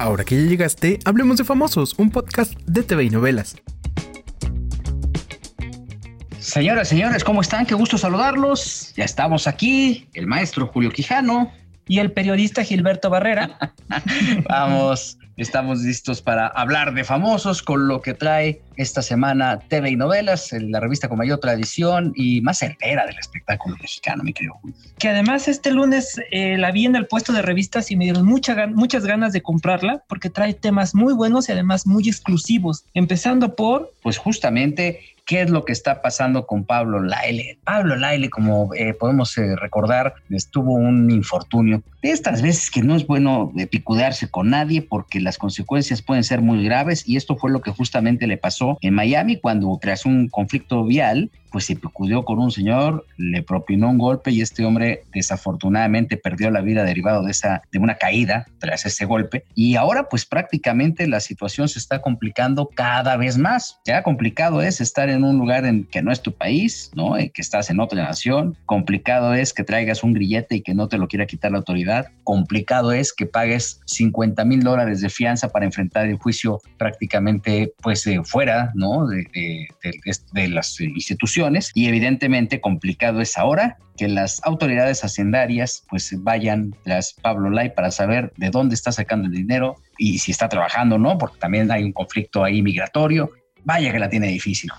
Ahora que ya llegaste, hablemos de Famosos, un podcast de TV y novelas. Señoras, señores, ¿cómo están? Qué gusto saludarlos. Ya estamos aquí, el maestro Julio Quijano. Y el periodista Gilberto Barrera. Vamos, estamos listos para hablar de famosos con lo que trae esta semana TV y novelas, la revista con mayor tradición y más certera del espectáculo mexicano, mi querido Julio. Que además este lunes eh, la vi en el puesto de revistas y me dieron mucha, muchas ganas de comprarla porque trae temas muy buenos y además muy exclusivos, empezando por... Pues justamente qué es lo que está pasando con Pablo Laile. Pablo Laile, como eh, podemos eh, recordar, estuvo un infortunio. De estas veces que no es bueno picudearse con nadie porque las consecuencias pueden ser muy graves y esto fue lo que justamente le pasó en Miami cuando tras un conflicto vial pues se picudió con un señor, le propinó un golpe y este hombre desafortunadamente perdió la vida derivado de esa de una caída tras ese golpe y ahora pues prácticamente la situación se está complicando cada vez más. Ya complicado es estar en un lugar en que no es tu país, ¿no? Y que estás en otra nación. Complicado es que traigas un grillete y que no te lo quiera quitar la autoridad. Complicado es que pagues 50 mil dólares de fianza para enfrentar el juicio prácticamente pues eh, fuera, ¿no? de, de las instituciones y evidentemente complicado es ahora que las autoridades hacendarias pues vayan tras Pablo Lai para saber de dónde está sacando el dinero y si está trabajando o no, porque también hay un conflicto ahí migratorio. Vaya que la tiene difícil.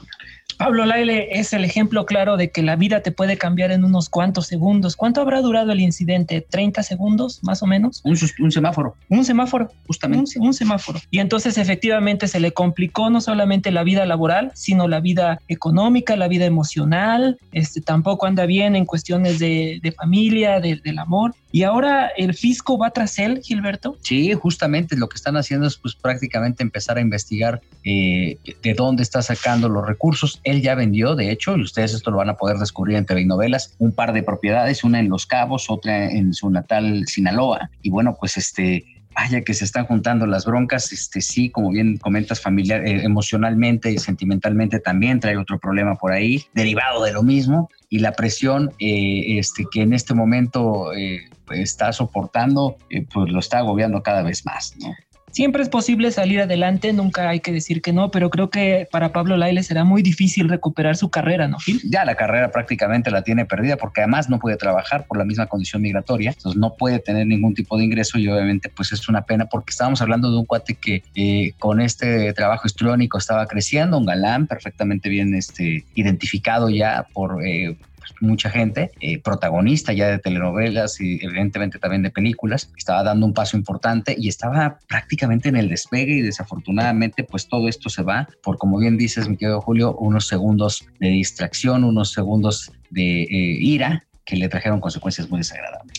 Pablo Laile es el ejemplo claro de que la vida te puede cambiar en unos cuantos segundos. ¿Cuánto habrá durado el incidente? ¿30 segundos más o menos? Un, semáforo. Un semáforo, justamente. Un, semáforo. Y entonces efectivamente se le complicó no solamente la vida laboral, sino la vida económica, la vida emocional. Este, tampoco anda bien en cuestiones de, familia, del amor. Y ahora el fisco va tras él, Gilberto. Sí, justamente lo que están haciendo es pues prácticamente empezar a investigar eh, de dónde está sacando los recursos él ya vendió, de hecho, y ustedes esto lo van a poder descubrir en TV Novelas, un par de propiedades, una en Los Cabos, otra en su natal Sinaloa. Y bueno, pues este, vaya que se están juntando las broncas, este sí, como bien comentas, familiar, eh, emocionalmente y sentimentalmente también trae otro problema por ahí, derivado de lo mismo, y la presión eh, este, que en este momento eh, está soportando, pues lo está agobiando cada vez más, ¿no? Siempre es posible salir adelante, nunca hay que decir que no, pero creo que para Pablo Laile será muy difícil recuperar su carrera, ¿no, Gil? Ya la carrera prácticamente la tiene perdida porque además no puede trabajar por la misma condición migratoria, entonces no puede tener ningún tipo de ingreso y obviamente pues es una pena porque estábamos hablando de un cuate que eh, con este trabajo histriónico estaba creciendo, un galán perfectamente bien este, identificado ya por... Eh, mucha gente, eh, protagonista ya de telenovelas y evidentemente también de películas, estaba dando un paso importante y estaba prácticamente en el despegue y desafortunadamente pues todo esto se va por, como bien dices, mi querido Julio, unos segundos de distracción, unos segundos de eh, ira que le trajeron consecuencias muy desagradables.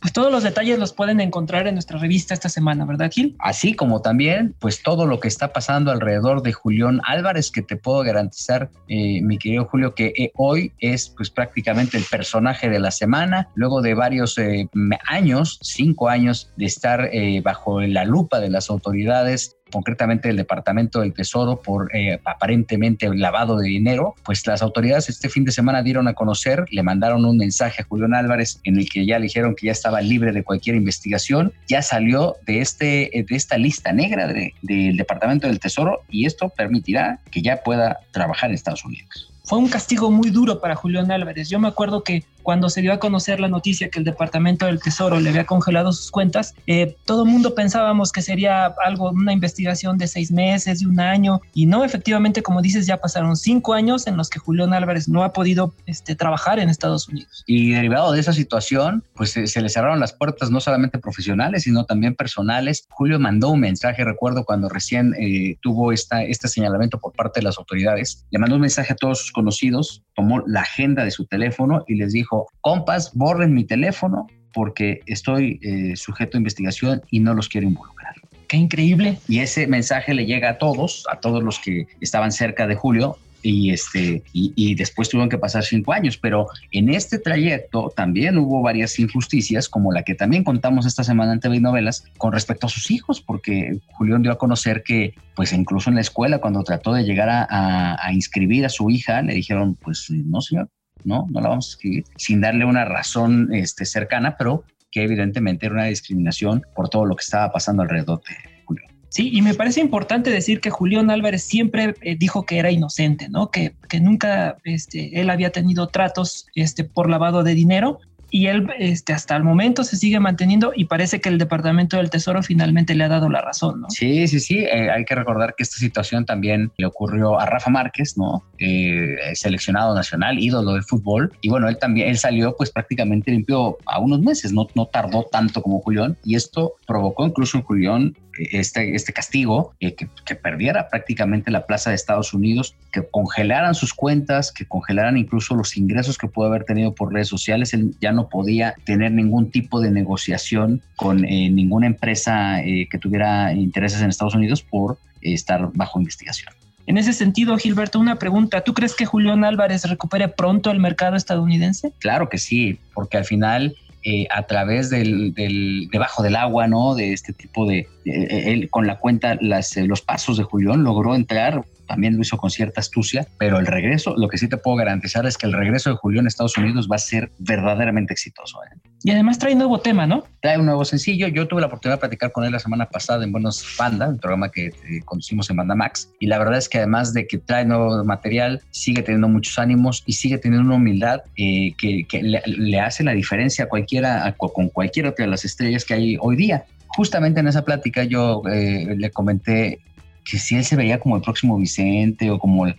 Pues todos los detalles los pueden encontrar en nuestra revista esta semana, ¿verdad, Gil? Así como también, pues todo lo que está pasando alrededor de Julián Álvarez, que te puedo garantizar, eh, mi querido Julio, que eh, hoy es pues prácticamente el personaje de la semana, luego de varios eh, años, cinco años de estar bajo la lupa de las autoridades concretamente el Departamento del Tesoro por eh, aparentemente lavado de dinero, pues las autoridades este fin de semana dieron a conocer, le mandaron un mensaje a Julián Álvarez en el que ya le dijeron que ya estaba libre de cualquier investigación, ya salió de, este, de esta lista negra del Departamento del Tesoro y esto permitirá que ya pueda trabajar en Estados Unidos. Fue un castigo muy duro para Julián Álvarez. Yo me acuerdo que cuando se dio a conocer la noticia que el Departamento del Tesoro le había congelado sus cuentas, eh, todo el mundo pensábamos que sería algo, una investigación de seis meses, de un año, y no, efectivamente, como dices, ya pasaron cinco años en los que Julián Álvarez no ha podido este, trabajar en Estados Unidos. Y derivado de esa situación, pues se, le cerraron las puertas no solamente profesionales, sino también personales. Julio mandó un mensaje, recuerdo cuando recién eh, tuvo esta, este señalamiento por parte de las autoridades, le mandó un mensaje a todos sus conocidos, tomó la agenda de su teléfono y les dijo, compas, borren mi teléfono porque estoy eh, sujeto a investigación y no los quiero involucrar. Qué increíble. Y ese mensaje le llega a todos, a todos los que estaban cerca de Julio, y este y, después tuvieron que pasar cinco años pero en este trayecto también hubo varias injusticias como la que también contamos esta semana en TV Novelas con respecto a sus hijos porque Julián dio a conocer que pues incluso en la escuela cuando trató de llegar a, a inscribir a su hija le dijeron pues no señor no, no la vamos a escribir sin darle una razón este, cercana, pero que evidentemente era una discriminación por todo lo que estaba pasando alrededor de Julián. Sí, y me parece importante decir que Julián Álvarez siempre eh, dijo que era inocente, ¿no? Que, que nunca este, él había tenido tratos este, por lavado de dinero y él este, hasta el momento se sigue manteniendo y parece que el Departamento del Tesoro finalmente le ha dado la razón, ¿no? Sí, sí, sí. Eh, hay que recordar que esta situación también le ocurrió a Rafa Márquez, ¿no? Eh, seleccionado nacional, ídolo del fútbol. Y bueno, él también, él salió pues prácticamente limpio a unos meses, no, no tardó tanto como Julián y esto provocó incluso en Julián este, este castigo, eh, que, que, perdiera prácticamente la plaza de Estados Unidos, que congelaran sus cuentas, que congelaran incluso los ingresos que pudo haber tenido por redes sociales. Él ya no podía tener ningún tipo de negociación con eh, ninguna empresa eh, que tuviera intereses en Estados Unidos por estar bajo investigación. En ese sentido, Gilberto, una pregunta. ¿Tú crees que Julián Álvarez recupere pronto el mercado estadounidense? Claro que sí, porque al final eh, a través del, del, debajo del agua, ¿no? De este tipo de, eh, él con la cuenta, las, eh, los pasos de Julián logró entrar, también lo hizo con cierta astucia, pero el regreso, lo que sí te puedo garantizar es que el regreso de Julián a Estados Unidos va a ser verdaderamente exitoso. ¿eh? Y además trae nuevo tema, ¿no? Trae un nuevo sencillo. Yo tuve la oportunidad de platicar con él la semana pasada en Buenos Panda, el programa que eh, conducimos en Banda Max. Y la verdad es que además de que trae nuevo material, sigue teniendo muchos ánimos y sigue teniendo una humildad eh, que, que le, le, hace la diferencia a cualquiera, a, con cualquier otra de las estrellas que hay hoy día. Justamente en esa plática yo eh, le comenté que si él se veía como el próximo Vicente o como el,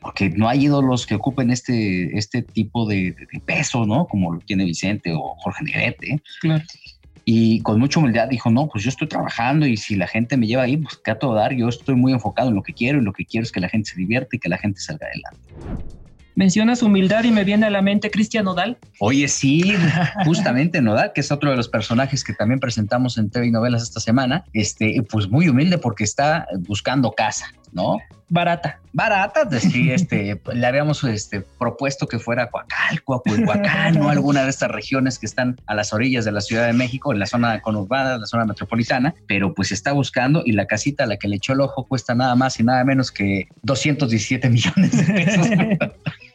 porque no hay ídolos que ocupen este, este tipo de, de, peso, ¿no? Como lo tiene Vicente o Jorge Negrete. Claro. Y con mucha humildad dijo, no, pues yo estoy trabajando y si la gente me lleva ahí, pues que a todo dar, yo estoy muy enfocado en lo que quiero y lo que quiero es que la gente se divierta y que la gente salga adelante. Mencionas humildad y me viene a la mente Cristian Nodal. Oye, sí, justamente Nodal, que es otro de los personajes que también presentamos en TV y novelas esta semana, este, pues muy humilde porque está buscando casa, ¿no? Barata. Barata, sí, este, le habíamos este, propuesto que fuera Coacalco, Aculhuacán o alguna de estas regiones que están a las orillas de la Ciudad de México, en la zona conurbada, la zona metropolitana, pero pues está buscando y la casita a la que le echó el ojo cuesta nada más y nada menos que 217 millones de pesos.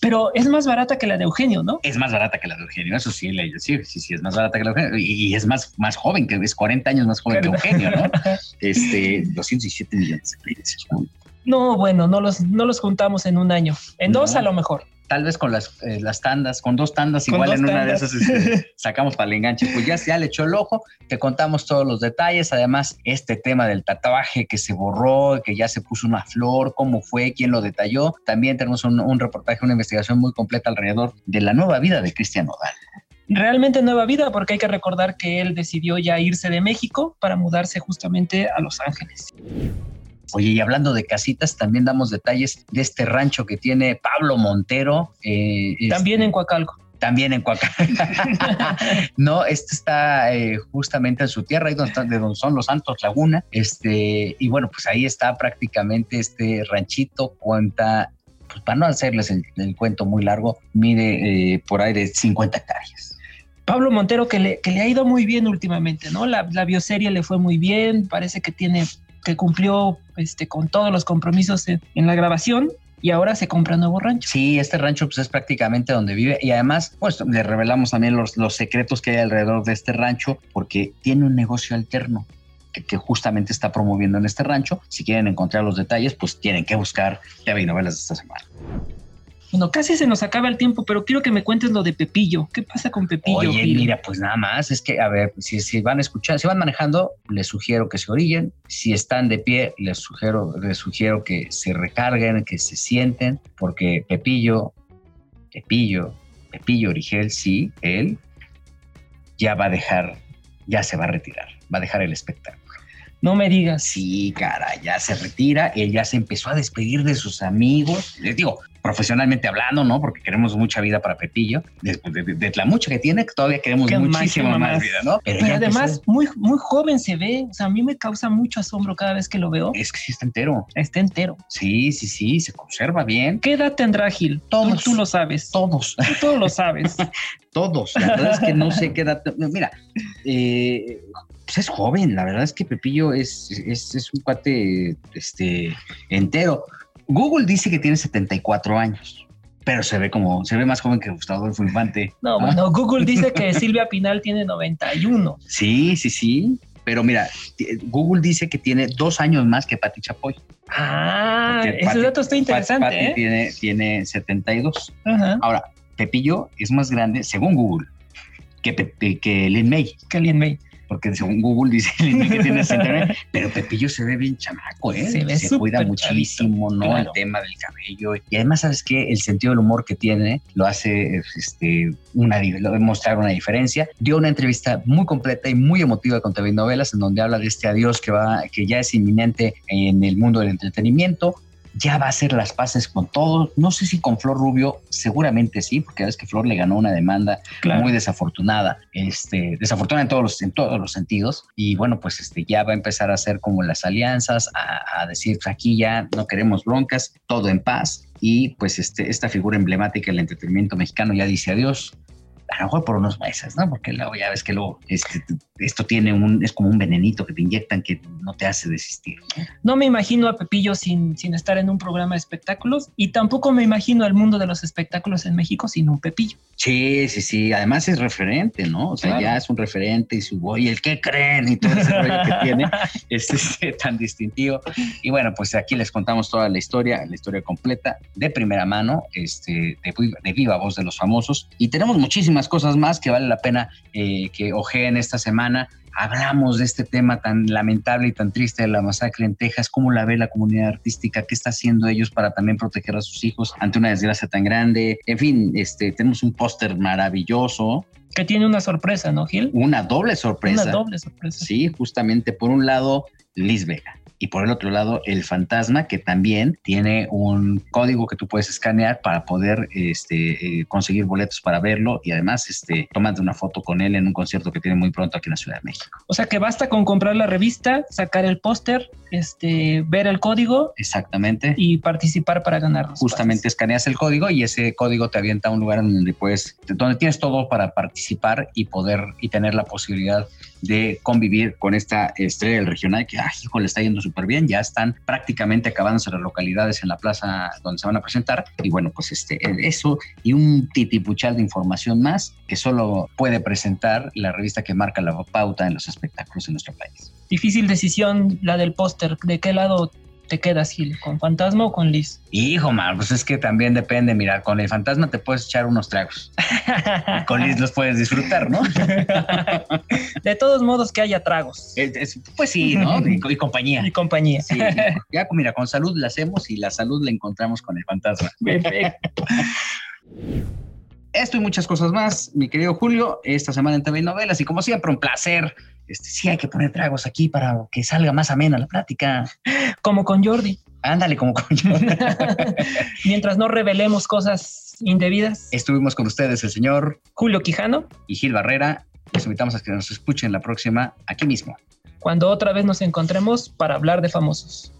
Pero es más barata que la de Eugenio, ¿no? Es más barata que la de Eugenio, eso sí, sí, sí, sí, es más barata que la de Eugenio. Y, es más, más joven, que es 40 años más joven ¿verdad? que Eugenio, ¿no? Este, 217 millones de pesos. No, bueno, no los, no los juntamos en un año. En no. dos a lo mejor tal vez con las, eh, las tandas, con dos tandas, igual dos en una de esas este, sacamos para el enganche. Pues ya, ya le echó el ojo, te contamos todos los detalles. Además, este tema del tatuaje que se borró, que ya se puso una flor, cómo fue, quién lo detalló. También tenemos un, un reportaje, una investigación muy completa alrededor de la nueva vida de Cristian Nodal realmente nueva vida porque hay que recordar que él decidió ya irse de México para mudarse justamente a Los Ángeles. Oye, y hablando de casitas, también damos detalles de este rancho que tiene Pablo Montero. Eh, también este, en Coacalco. También en Coacalco. no, este está eh, justamente en su tierra, ahí donde, están, de donde son los Santos Laguna. Este, y bueno, pues ahí está prácticamente este ranchito, cuenta, pues para no hacerles el, el cuento muy largo, mide eh, por ahí de 50 hectáreas. Pablo Montero, que le, que le, ha ido muy bien últimamente, ¿no? La, la bioserie le fue muy bien, parece que tiene que cumplió este, con todos los compromisos en, en, la grabación y ahora se compra nuevo rancho. Sí, este rancho pues, es prácticamente donde vive y además pues le revelamos también los, secretos que hay alrededor de este rancho porque tiene un negocio alterno que, justamente está promoviendo en este rancho. Si quieren encontrar los detalles, pues tienen que buscar TV novelas de esta semana. Bueno, casi se nos acaba el tiempo, pero quiero que me cuentes lo de Pepillo. ¿Qué pasa con Pepillo? Oye, Gil? mira, pues nada más, es que, a ver, si, si van a escuchar, si van manejando, les sugiero que se orillen. Si están de pie, les sugiero, les sugiero que se recarguen, que se sienten, porque Pepillo, Pepillo, Pepillo Origel, sí, él ya va a dejar, ya se va a retirar, va a dejar el espectáculo. No me digas. Sí, cara, ya se retira, él ya se empezó a despedir de sus amigos. Les digo, profesionalmente hablando, ¿no? Porque queremos mucha vida para Pepillo. De, de, de, de la mucha que tiene, todavía queremos muchísima más, más, vida, ¿no? Pero, Pero además, muy, muy joven se ve. O sea, a mí me causa mucho asombro cada vez que lo veo. Es que sí está entero. Está entero. Sí, sí, sí, se conserva bien. ¿Qué edad tendrá Gil? Todos. Tú, tú lo sabes. Todos. Tú lo sabes. todos. La verdad es que no sé qué edad. Mira, eh, pues es joven, la verdad es que Pepillo es, es, es, un cuate este, entero. Google dice que tiene 74 años. pero se ve como, se ve más joven que Gustavo Adolfo Infante. No, bueno, Google dice que Silvia Pinal tiene 91. Sí, sí, sí. Pero mira, Google dice que tiene dos años más que Pati Chapoy. Ah, ese dato está interesante. Pati, ¿eh? tiene, tiene 72. Ahora, Pepillo es más grande, según Google, que, que Lin May. Que Lin May porque según Google dice que tiene pero Pepillo se ve bien chamaco, ¿eh? Se, cuida muchísimo, ¿no? El tema del cabello. Y además, ¿sabes qué? El sentido del humor que tiene lo hace este, una, mostrar una diferencia. Dio una entrevista muy completa y muy emotiva con TV Novelas, en donde habla de este adiós que, va, que ya es inminente en el mundo del entretenimiento, ya va a hacer las paces con todo. No sé si con Flor Rubio, seguramente sí, porque es que Flor le ganó una demanda muy desafortunada, este, desafortunada en todos los, en todos los sentidos. Y bueno, pues este, ya va a empezar a hacer como las alianzas, a, decir, pues, aquí ya no queremos broncas, todo en paz. Y pues este, esta figura emblemática del entretenimiento mexicano ya dice adiós a lo mejor por unos meses, ¿no? Porque luego ya ves que luego este, esto tiene un, es como un venenito que te inyectan que no te hace desistir. No, me imagino a Pepillo sin, sin estar en un programa de espectáculos y tampoco me imagino al mundo de los espectáculos en México sin un Pepillo. Sí, sí, sí. Además es referente, ¿no? O sea, ya es un referente y su voy, el que creen y todo ese rollo que tiene es este, tan distintivo. Y bueno, pues aquí les contamos toda la historia, la historia completa de primera mano, este, de, de viva voz de los famosos. Y tenemos muchísimas cosas más que vale la pena eh, que ojeen esta semana. Hablamos de este tema tan lamentable y tan triste de la masacre en Texas, cómo la ve la comunidad artística, qué está haciendo ellos para también proteger a sus hijos ante una desgracia tan grande. En fin, este, tenemos un póster maravilloso que tiene una sorpresa, ¿no, Gil? Una doble sorpresa. Una doble sorpresa. Sí, justamente por un lado, Liz Vega y por el otro lado el fantasma que también tiene un código que tú puedes escanear para poder este, eh, conseguir boletos para verlo y además este, tomando una foto con él en un concierto que tiene muy pronto aquí en la Ciudad de México. O sea que basta con comprar la revista, sacar el póster, este, ver el código. Exactamente. Y participar para ganar. Justamente escaneas el código y ese código te avienta a un lugar donde puedes, donde tienes todo para participar y poder y tener la posibilidad de convivir con esta estrella del regional que, ay, hijo, le está yendo súper bien. Ya están prácticamente acabándose las localidades en la plaza donde se van a presentar. Y bueno, pues este, eso y un titipuchal de información más que solo puede presentar la revista que marca la pauta en los espectáculos en nuestro país. Difícil decisión la del póster. ¿De qué lado te quedas, Gil? ¿Con fantasma o con Liz? Hijo, mal, pues es que también depende. Mira, con el fantasma te puedes echar unos tragos. con Liz los puedes disfrutar, ¿no? de todos modos, que haya tragos. pues sí, ¿no? Y, compañía. Y compañía. Sí, ya, mira, con salud la hacemos y la salud la encontramos con el fantasma. Perfecto. Esto y muchas cosas más, mi querido Julio, esta semana en TV Novelas y como siempre un placer este, sí hay que poner tragos aquí para que salga más amena la plática. Como con Jordi. Ándale, como con Jordi. Mientras no revelemos cosas indebidas. Estuvimos con ustedes el señor Julio Quijano y Gil Barrera. Les invitamos a que nos escuchen la próxima aquí mismo. Cuando otra vez nos encontremos para hablar de famosos.